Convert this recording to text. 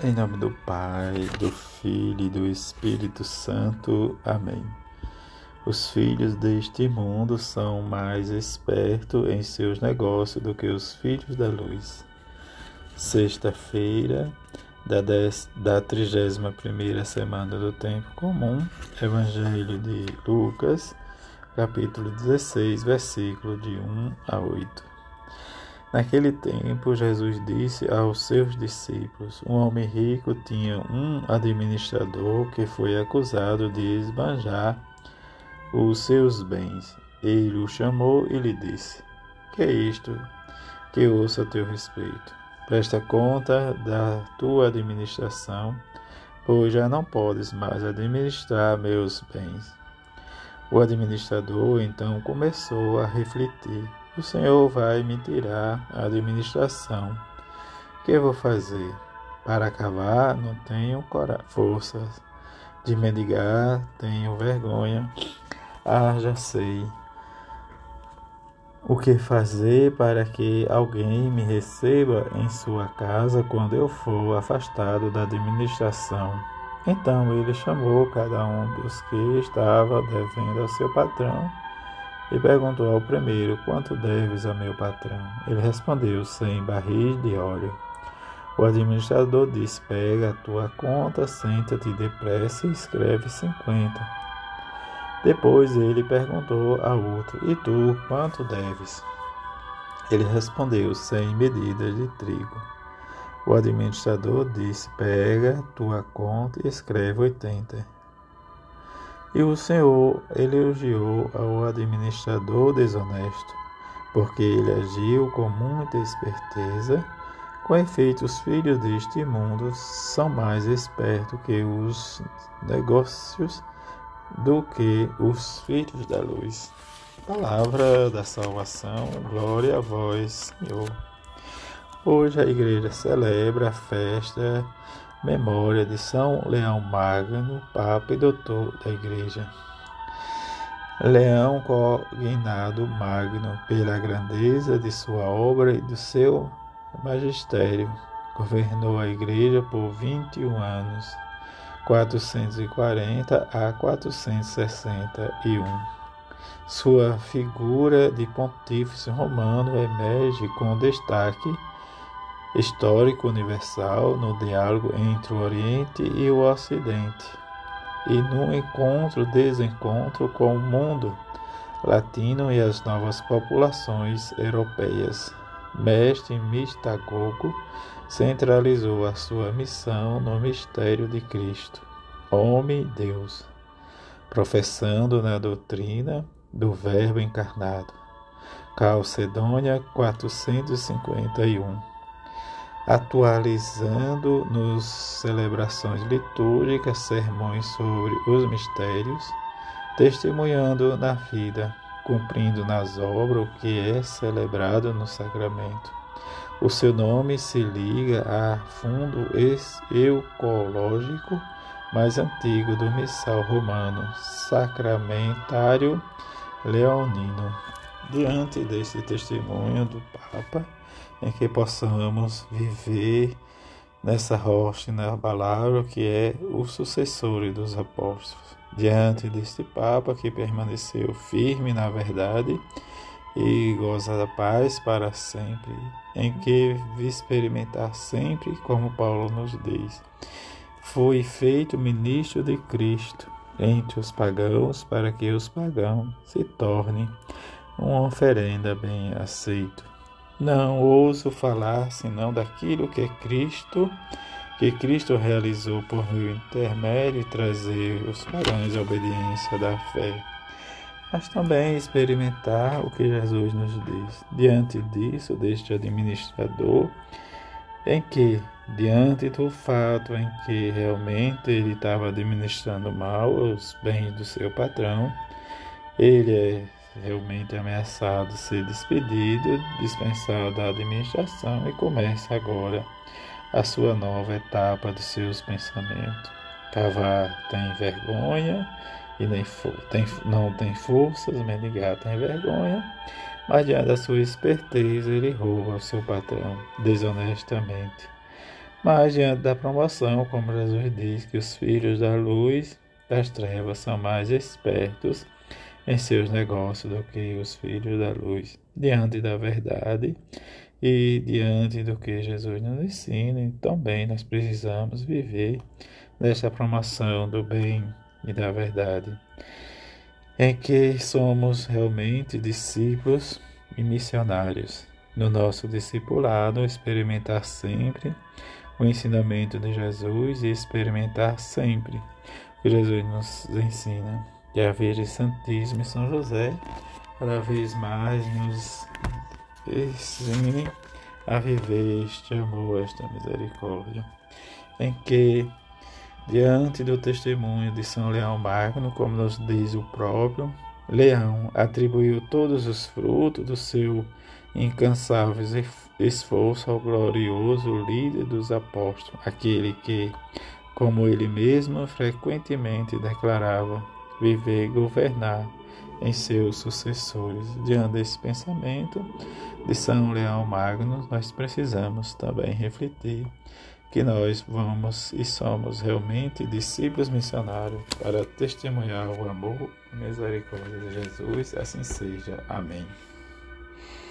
Em nome do Pai, do Filho e do Espírito Santo. Amém. Os filhos deste mundo são mais espertos em seus negócios do que os filhos da luz. Sexta-feira da, da 31 semana do Tempo Comum, Evangelho de Lucas, capítulo 16, versículo de 1 a 8. Naquele tempo, Jesus disse aos seus discípulos: Um homem rico tinha um administrador que foi acusado de esbanjar os seus bens. Ele o chamou e lhe disse: Que é isto que ouço a teu respeito? Presta conta da tua administração, pois já não podes mais administrar meus bens. O administrador então começou a refletir o Senhor vai me tirar a administração. O que eu vou fazer? Para acabar, não tenho forças. De mendigar, tenho vergonha. Ah, já sei. O que fazer para que alguém me receba em sua casa quando eu for afastado da administração? Então ele chamou cada um dos que estava devendo ao seu patrão e perguntou ao primeiro: Quanto deves a meu patrão? Ele respondeu: Cem barris de óleo. O administrador disse: Pega a tua conta, senta-te depressa e escreve cinquenta. Depois ele perguntou ao outro: E tu, quanto deves? Ele respondeu: Cem medidas de trigo. O administrador disse: Pega a tua conta e escreve oitenta. E o Senhor elogiou ao administrador desonesto, porque ele agiu com muita esperteza. Com efeito, os filhos deste mundo são mais espertos que os negócios do que os filhos da luz. Palavra da salvação, glória a vós, Senhor. Hoje a igreja celebra a festa Memória de São Leão Magno, Papa e Doutor da Igreja. Leão cognado Magno, pela grandeza de sua obra e do seu magistério, governou a Igreja por 21 anos, 440 a 461. Sua figura de pontífice romano emerge com destaque histórico universal no diálogo entre o Oriente e o Ocidente, e no encontro-desencontro com o mundo latino e as novas populações europeias. Mestre Mistagogo centralizou a sua missão no mistério de Cristo, homem e Deus, professando na doutrina do Verbo encarnado. Calcedônia 451 atualizando nos celebrações litúrgicas sermões sobre os mistérios, testemunhando na vida, cumprindo nas obras o que é celebrado no sacramento. O seu nome se liga a fundo eucológico mais antigo do missal romano, sacramentário leonino. Diante deste testemunho do Papa, em que possamos viver nessa rocha na palavra que é o sucessor dos apóstolos. Diante deste Papa que permaneceu firme na verdade e goza da paz para sempre, em que experimentar sempre, como Paulo nos diz, foi feito ministro de Cristo entre os pagãos para que os pagãos se tornem uma oferenda bem aceita. Não ouso falar senão daquilo que é Cristo, que Cristo realizou por meu intermédio e trazer os pagãos à obediência da fé. Mas também experimentar o que Jesus nos diz. Diante disso, deste administrador, em que, diante do fato em que realmente ele estava administrando mal os bens do seu patrão, ele é realmente ameaçado ser despedido, dispensado da administração e começa agora a sua nova etapa de seus pensamentos. Cavar tem vergonha e nem tem, não tem forças, mendigar tem vergonha, mas diante da sua esperteza ele rouba o seu patrão desonestamente. Mas diante da promoção, como Jesus diz que os filhos da luz das trevas são mais espertos em seus negócios do que os filhos da luz, diante da verdade e diante do que Jesus nos ensina, também nós precisamos viver nesta promoção do bem e da verdade, em que somos realmente discípulos e missionários. No nosso discipulado, experimentar sempre o ensinamento de Jesus e experimentar sempre o que Jesus nos ensina. E a Virgem Santíssima e São José, cada vez mais nos ensine a viver este amor, esta misericórdia, em que, diante do testemunho de São Leão Magno, como nos diz o próprio Leão, atribuiu todos os frutos do seu incansável esforço ao glorioso líder dos apóstolos, aquele que, como ele mesmo frequentemente declarava, viver e governar em seus sucessores. Diante desse pensamento de São Leão Magno, nós precisamos também refletir que nós vamos e somos realmente discípulos missionários para testemunhar o amor e misericórdia de Jesus. Assim seja. Amém.